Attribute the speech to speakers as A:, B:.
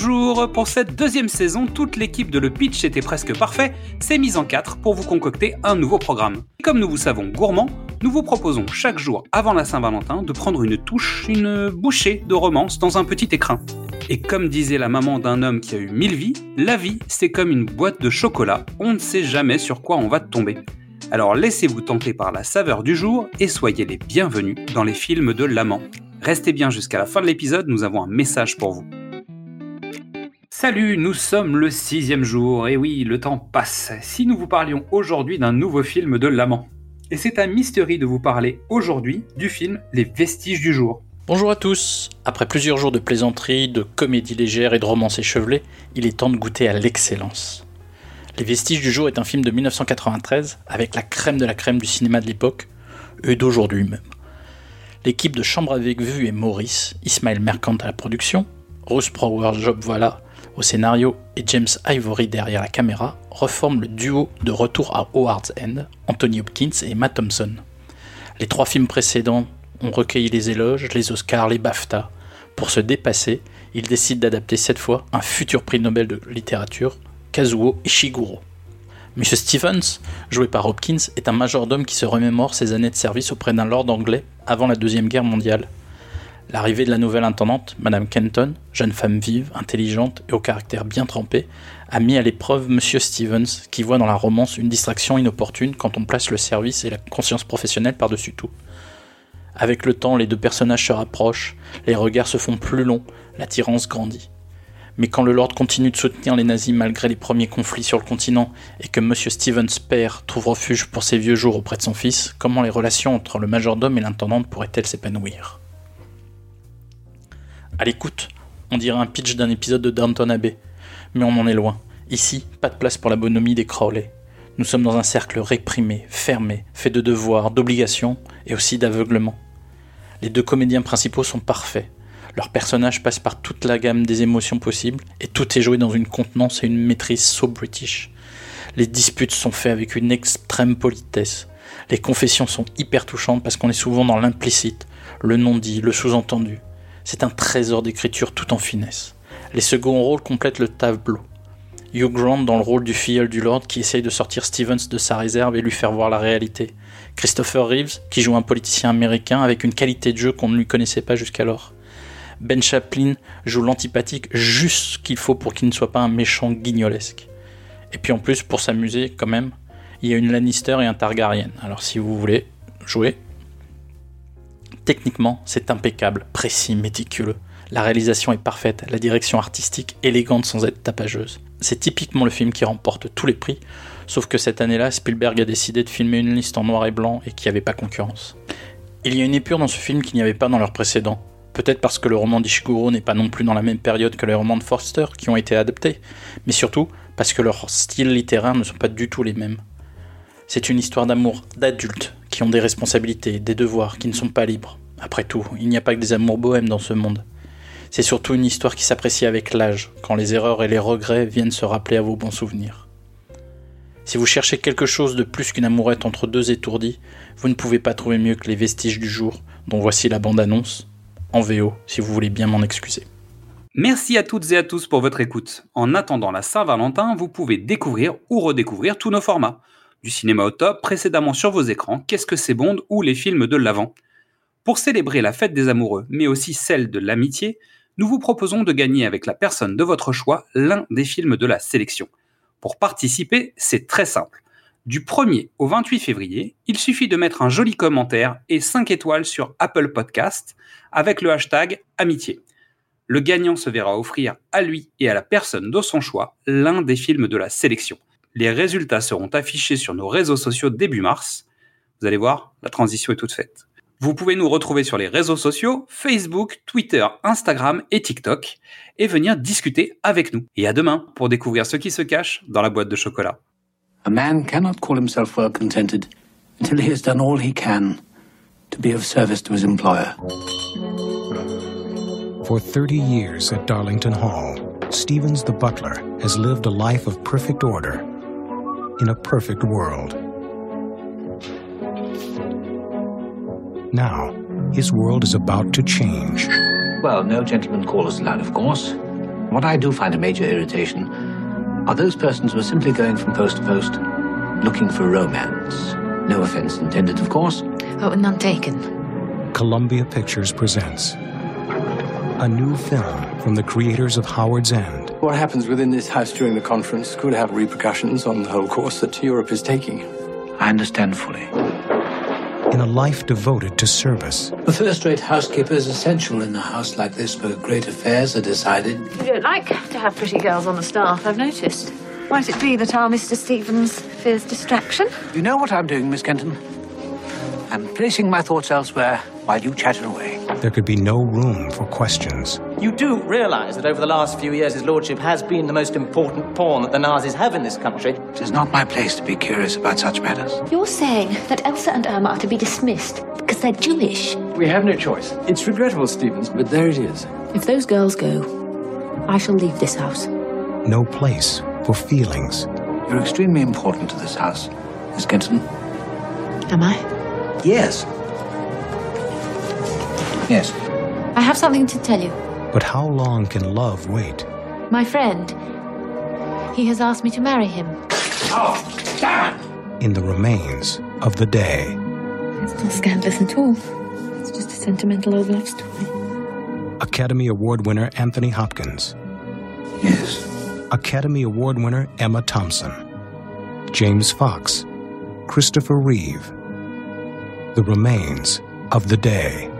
A: Bonjour Pour cette deuxième saison, toute l'équipe de Le Pitch était presque parfait, s'est mise en quatre pour vous concocter un nouveau programme. comme nous vous savons gourmands, nous vous proposons chaque jour avant la Saint-Valentin de prendre une touche, une bouchée de romance dans un petit écrin. Et comme disait la maman d'un homme qui a eu mille vies, la vie c'est comme une boîte de chocolat, on ne sait jamais sur quoi on va tomber. Alors laissez-vous tenter par la saveur du jour et soyez les bienvenus dans les films de l'amant. Restez bien jusqu'à la fin de l'épisode, nous avons un message pour vous. Salut, nous sommes le sixième jour, et oui, le temps passe. Si nous vous parlions aujourd'hui d'un nouveau film de l'amant. Et c'est un mystery de vous parler aujourd'hui du film Les Vestiges du jour.
B: Bonjour à tous. Après plusieurs jours de plaisanterie, de comédie légère et de romance échevelée, il est temps de goûter à l'excellence. Les Vestiges du jour est un film de 1993 avec la crème de la crème du cinéma de l'époque et d'aujourd'hui même. L'équipe de Chambre avec vue est Maurice, Ismaël Mercant à la production, Rose Power Job Voilà au scénario et James Ivory derrière la caméra reforment le duo de retour à Howard's End, Anthony Hopkins et Matt Thompson. Les trois films précédents ont recueilli les éloges, les Oscars, les BAFTA. Pour se dépasser, ils décident d'adapter cette fois un futur prix Nobel de littérature, Kazuo Ishiguro. Monsieur Stevens, joué par Hopkins, est un majordome qui se remémore ses années de service auprès d'un lord anglais avant la Deuxième Guerre mondiale L'arrivée de la nouvelle intendante, Madame Kenton, jeune femme vive, intelligente et au caractère bien trempé, a mis à l'épreuve Monsieur Stevens, qui voit dans la romance une distraction inopportune quand on place le service et la conscience professionnelle par-dessus tout. Avec le temps, les deux personnages se rapprochent, les regards se font plus longs, l'attirance grandit. Mais quand le Lord continue de soutenir les nazis malgré les premiers conflits sur le continent et que Monsieur Stevens père trouve refuge pour ses vieux jours auprès de son fils, comment les relations entre le majordome et l'intendante pourraient-elles s'épanouir? À l'écoute, on dirait un pitch d'un épisode de Downton Abbey, mais on en est loin. Ici, pas de place pour la bonhomie des Crowley. Nous sommes dans un cercle réprimé, fermé, fait de devoirs, d'obligations et aussi d'aveuglement. Les deux comédiens principaux sont parfaits. Leurs personnages passent par toute la gamme des émotions possibles et tout est joué dans une contenance et une maîtrise so british. Les disputes sont faites avec une extrême politesse. Les confessions sont hyper touchantes parce qu'on est souvent dans l'implicite, le non-dit, le sous-entendu. C'est un trésor d'écriture tout en finesse. Les seconds rôles complètent le tableau. Hugh Grant dans le rôle du filleul du Lord qui essaye de sortir Stevens de sa réserve et lui faire voir la réalité. Christopher Reeves qui joue un politicien américain avec une qualité de jeu qu'on ne lui connaissait pas jusqu'alors. Ben Chaplin joue l'antipathique juste ce qu'il faut pour qu'il ne soit pas un méchant guignolesque. Et puis en plus, pour s'amuser quand même, il y a une Lannister et un Targaryen. Alors si vous voulez jouer, Techniquement, c'est impeccable, précis, méticuleux. La réalisation est parfaite, la direction artistique élégante sans être tapageuse. C'est typiquement le film qui remporte tous les prix, sauf que cette année-là, Spielberg a décidé de filmer une liste en noir et blanc et qu'il n'y avait pas concurrence. Il y a une épure dans ce film qu'il n'y avait pas dans leur précédent. Peut-être parce que le roman d'Ishiguro n'est pas non plus dans la même période que les romans de Forster qui ont été adaptés, mais surtout parce que leurs styles littéraires ne sont pas du tout les mêmes. C'est une histoire d'amour d'adultes qui ont des responsabilités, des devoirs, qui ne sont pas libres. Après tout, il n'y a pas que des amours bohèmes dans ce monde. C'est surtout une histoire qui s'apprécie avec l'âge, quand les erreurs et les regrets viennent se rappeler à vos bons souvenirs. Si vous cherchez quelque chose de plus qu'une amourette entre deux étourdis, vous ne pouvez pas trouver mieux que les vestiges du jour, dont voici la bande-annonce, en VO, si vous voulez bien m'en excuser.
A: Merci à toutes et à tous pour votre écoute. En attendant la Saint-Valentin, vous pouvez découvrir ou redécouvrir tous nos formats du cinéma au top précédemment sur vos écrans, Qu'est-ce que c'est Bond ou les films de l'avant. Pour célébrer la fête des amoureux, mais aussi celle de l'amitié, nous vous proposons de gagner avec la personne de votre choix l'un des films de la sélection. Pour participer, c'est très simple. Du 1er au 28 février, il suffit de mettre un joli commentaire et 5 étoiles sur Apple Podcast avec le hashtag amitié. Le gagnant se verra offrir à lui et à la personne de son choix l'un des films de la sélection. Les résultats seront affichés sur nos réseaux sociaux début mars. Vous allez voir, la transition est toute faite. Vous pouvez nous retrouver sur les réseaux sociaux, Facebook, Twitter, Instagram et TikTok, et venir discuter avec nous. Et à demain pour découvrir ce qui se cache dans la boîte de chocolat. A man cannot call himself well contented until he has done all he can to be of service to his employer.
C: For 30 years at Darlington Hall, Stevens the butler has lived a life of perfect order in a perfect world. Now, his world is about to change.
D: Well, no gentleman call is allowed, of course. What I do find a major irritation are those persons who are simply going from post to post looking for romance. No offense intended, of course.
E: Oh, none taken.
C: Columbia Pictures presents a new film from the creators of Howard's End.
F: What happens within this house during the conference could have repercussions on the whole course that Europe is taking.
D: I understand fully.
C: In a life devoted to service,
D: A first-rate housekeeper is essential in a house like this where great affairs are decided.
E: You don't like to have pretty girls on the staff, I've noticed. Might it be that our Mr. Stevens fears distraction?
D: You know what I'm doing, Miss Kenton? I'm placing my thoughts elsewhere while you chatter away.
C: There could be no room for questions.
G: You do realise that over the last few years his lordship has been the most important pawn that the Nazis have in this country.
D: It is not my place to be curious about such matters.
H: You're saying that Elsa and Irma are to be dismissed because they're Jewish.
F: We have no choice. It's regrettable, Stevens, but there it is.
H: If those girls go, I shall leave this house.
C: No place for feelings.
D: You're extremely important to this house, Miss Kenton.
H: Am I?
D: Yes. Yes.
H: I have something to tell you.
C: But how long can love wait?
H: My friend, he has asked me to marry him. Oh, damn!
C: In the remains of the day.
H: It's not scandalous at all. It's just a sentimental old love story.
C: Academy Award winner Anthony Hopkins.
D: Yes.
C: Academy Award winner Emma Thompson. James Fox. Christopher Reeve. The remains of the day.